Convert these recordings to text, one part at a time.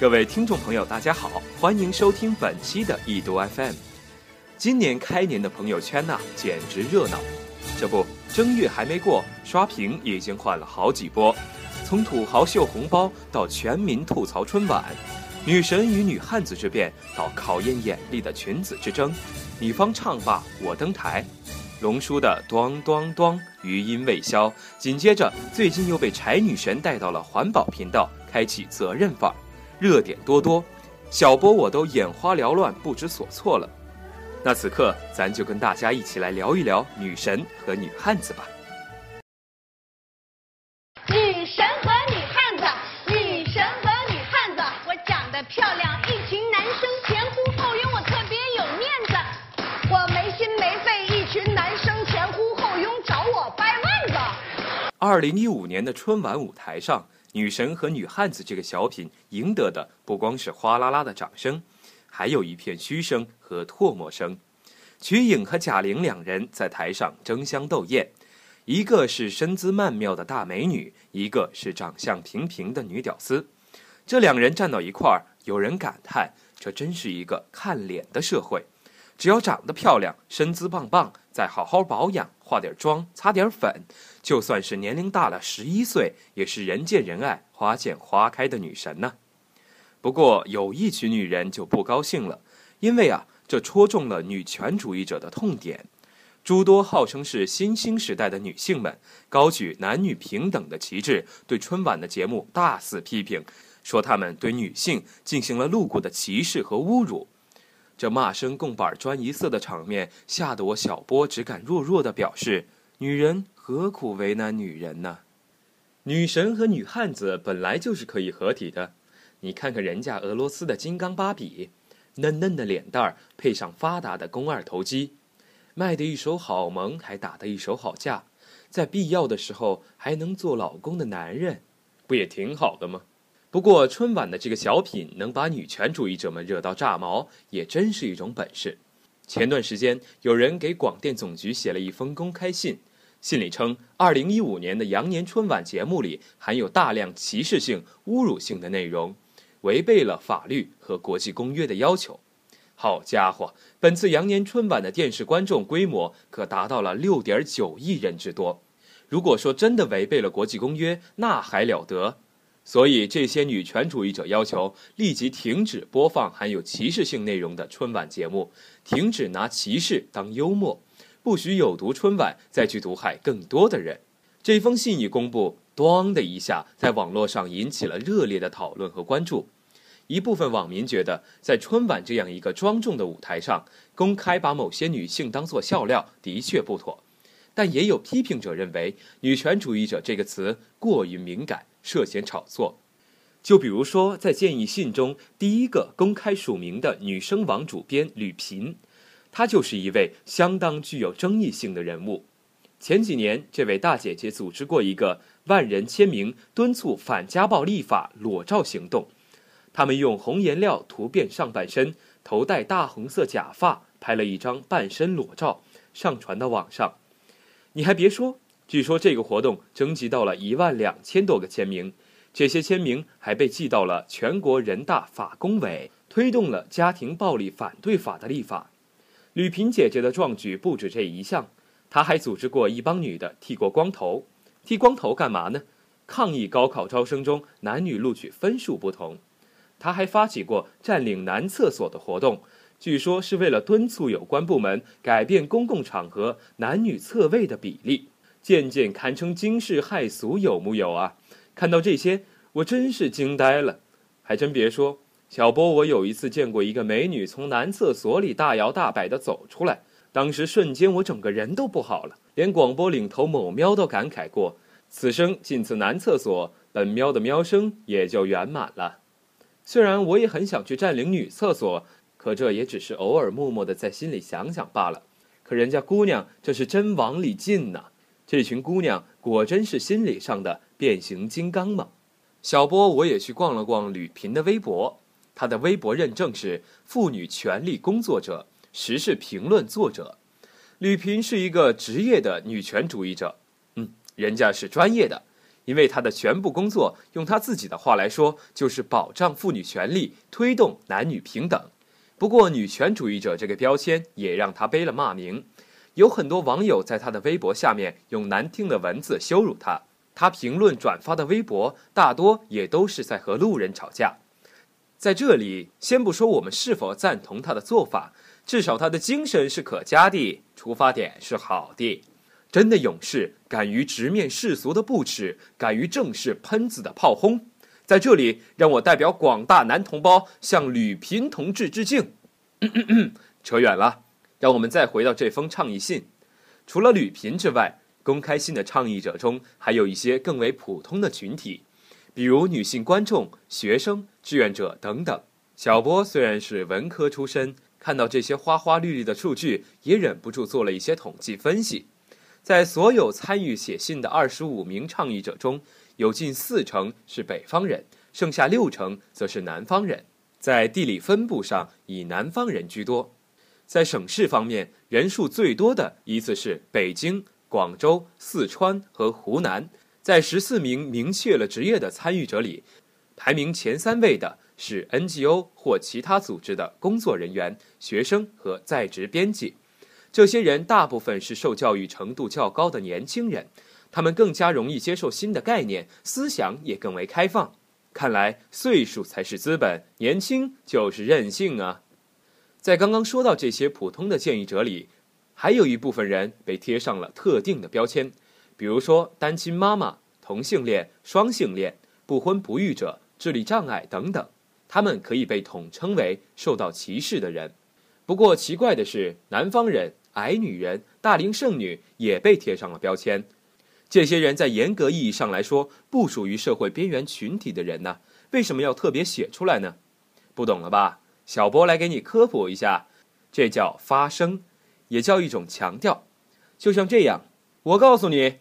各位听众朋友，大家好，欢迎收听本期的易读 FM。今年开年的朋友圈呐，简直热闹。这不，正月还没过，刷屏已经换了好几波，从土豪秀红包到全民吐槽春晚，女神与女汉子之辩到考验眼力的裙子之争，你方唱罢我登台。龙叔的咚咚咚余音未消，紧接着最近又被柴女神带到了环保频道，开启责任范儿，热点多多，小波我都眼花缭乱，不知所措了。那此刻咱就跟大家一起来聊一聊女神和女汉子吧。女神和女汉子，女神和女汉子，我长得漂亮，一群男生前呼后拥，我特别有面子。我没心没肺，一群男生前呼后拥找我掰腕子。二零一五年的春晚舞台上，《女神和女汉子》这个小品赢得的不光是哗啦啦的掌声，还有一片嘘声和唾沫声。瞿颖和贾玲两人在台上争相斗艳，一个是身姿曼妙的大美女，一个是长相平平的女屌丝。这两人站到一块儿，有人感叹：这真是一个看脸的社会。只要长得漂亮，身姿棒棒，再好好保养，化点妆，擦点粉，就算是年龄大了十一岁，也是人见人爱、花见花开的女神呢。不过有一群女人就不高兴了，因为啊，这戳中了女权主义者的痛点。诸多号称是新兴时代的女性们，高举男女平等的旗帜，对春晚的节目大肆批评，说他们对女性进行了露骨的歧视和侮辱。这骂声共板砖一色的场面，吓得我小波只敢弱弱的表示：“女人何苦为难女人呢？女神和女汉子本来就是可以合体的。你看看人家俄罗斯的金刚芭比，嫩嫩的脸蛋儿配上发达的肱二头肌，卖的一手好萌，还打的一手好架，在必要的时候还能做老公的男人，不也挺好的吗？”不过，春晚的这个小品能把女权主义者们惹到炸毛，也真是一种本事。前段时间，有人给广电总局写了一封公开信，信里称，二零一五年的羊年春晚节目里含有大量歧视性、侮辱性的内容，违背了法律和国际公约的要求。好家伙，本次羊年春晚的电视观众规模可达到了六点九亿人之多。如果说真的违背了国际公约，那还了得！所以，这些女权主义者要求立即停止播放含有歧视性内容的春晚节目，停止拿歧视当幽默，不许有毒春晚再去毒害更多的人。这封信一公布，咣的一下，在网络上引起了热烈的讨论和关注。一部分网民觉得，在春晚这样一个庄重的舞台上，公开把某些女性当作笑料，的确不妥。但也有批评者认为，“女权主义者”这个词过于敏感。涉嫌炒作，就比如说，在建议信中第一个公开署名的女生网主编吕萍，她就是一位相当具有争议性的人物。前几年，这位大姐姐组织过一个万人签名敦促反家暴立法裸照行动，他们用红颜料涂遍上半身，头戴大红色假发，拍了一张半身裸照，上传到网上。你还别说。据说这个活动征集到了一万两千多个签名，这些签名还被寄到了全国人大法工委，推动了家庭暴力反对法的立法。吕萍姐姐的壮举不止这一项，她还组织过一帮女的剃过光头，剃光头干嘛呢？抗议高考招生中男女录取分数不同。她还发起过占领男厕所的活动，据说是为了敦促有关部门改变公共场合男女厕位的比例。件件堪称惊世骇俗，有木有啊？看到这些，我真是惊呆了。还真别说，小波，我有一次见过一个美女从男厕所里大摇大摆的走出来，当时瞬间我整个人都不好了。连广播领头某喵都感慨过：“此生进次男厕所，本喵的喵声也就圆满了。”虽然我也很想去占领女厕所，可这也只是偶尔默默的在心里想想罢了。可人家姑娘这是真往里进呐！这群姑娘果真是心理上的变形金刚吗？小波，我也去逛了逛吕萍的微博，她的微博认证是妇女权利工作者、时事评论作者。吕萍是一个职业的女权主义者，嗯，人家是专业的，因为他的全部工作，用他自己的话来说，就是保障妇女权利，推动男女平等。不过，女权主义者这个标签也让他背了骂名，有很多网友在他的微博下面用难听的文字羞辱他。他评论转发的微博大多也都是在和路人吵架。在这里，先不说我们是否赞同他的做法，至少他的精神是可嘉的，出发点是好的。真的勇士，敢于直面世俗的不耻，敢于正视喷子的炮轰。在这里，让我代表广大男同胞向吕平同志致敬。扯远了，让我们再回到这封倡议信。除了吕平之外，公开信的倡议者中还有一些更为普通的群体。比如女性观众、学生、志愿者等等。小波虽然是文科出身，看到这些花花绿绿的数据，也忍不住做了一些统计分析。在所有参与写信的二十五名倡议者中，有近四成是北方人，剩下六成则是南方人。在地理分布上，以南方人居多。在省市方面，人数最多的依次是北京、广州、四川和湖南。在十四名明确了职业的参与者里，排名前三位的是 NGO 或其他组织的工作人员、学生和在职编辑。这些人大部分是受教育程度较高的年轻人，他们更加容易接受新的概念，思想也更为开放。看来岁数才是资本，年轻就是任性啊！在刚刚说到这些普通的建议者里，还有一部分人被贴上了特定的标签。比如说，单亲妈妈、同性恋、双性恋、不婚不育者、智力障碍等等，他们可以被统称为受到歧视的人。不过，奇怪的是，南方人、矮女人、大龄剩女也被贴上了标签。这些人在严格意义上来说，不属于社会边缘群体的人呢？为什么要特别写出来呢？不懂了吧？小波来给你科普一下，这叫发声，也叫一种强调。就像这样，我告诉你。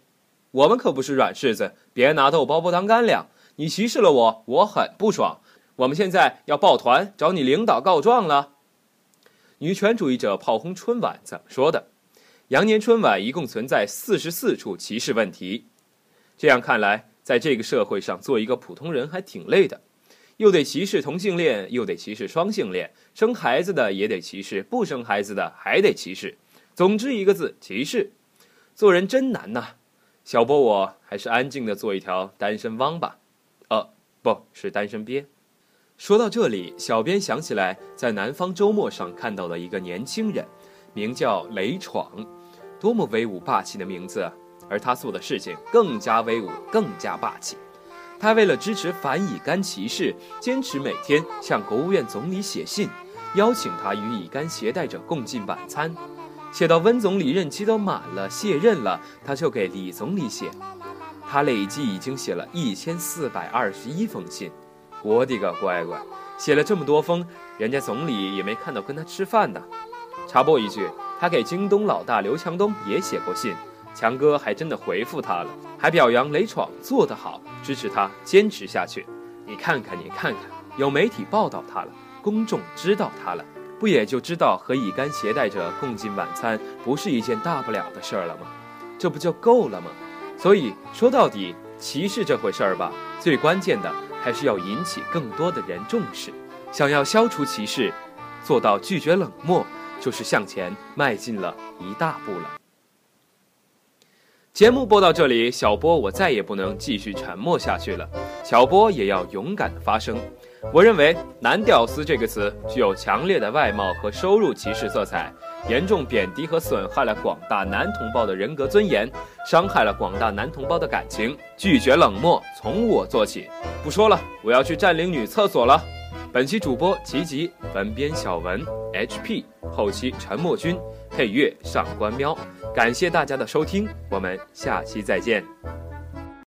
我们可不是软柿子，别拿豆包不当干粮。你歧视了我，我很不爽。我们现在要抱团找你领导告状了。女权主义者炮轰春晚怎么说的？羊年春晚一共存在四十四处歧视问题。这样看来，在这个社会上做一个普通人还挺累的，又得歧视同性恋，又得歧视双性恋，生孩子的也得歧视，不生孩子的还得歧视。总之一个字：歧视。做人真难呐。小波，我还是安静的做一条单身汪吧，呃，不是单身鳖。说到这里，小编想起来在南方周末上看到的一个年轻人，名叫雷闯，多么威武霸气的名字！而他做的事情更加威武，更加霸气。他为了支持反乙肝歧视，坚持每天向国务院总理写信，邀请他与乙肝携带者共进晚餐。写到温总理任期都满了，卸任了，他就给李总理写。他累计已经写了一千四百二十一封信。我的个乖乖，写了这么多封，人家总理也没看到跟他吃饭呢。插播一句，他给京东老大刘强东也写过信，强哥还真的回复他了，还表扬雷闯做得好，支持他坚持下去。你看看，你看看，有媒体报道他了，公众知道他了。不也就知道和乙肝携带者共进晚餐不是一件大不了的事儿了吗？这不就够了吗？所以说到底，歧视这回事儿吧，最关键的还是要引起更多的人重视。想要消除歧视，做到拒绝冷漠，就是向前迈进了一大步了。节目播到这里，小波我再也不能继续沉默下去了，小波也要勇敢的发声。我认为“男屌丝”这个词具有强烈的外貌和收入歧视色彩，严重贬低和损害了广大男同胞的人格尊严，伤害了广大男同胞的感情。拒绝冷漠，从我做起。不说了，我要去占领女厕所了。本期主播吉吉，文编小文，HP 后期沉默君，配乐上官喵。感谢大家的收听，我们下期再见。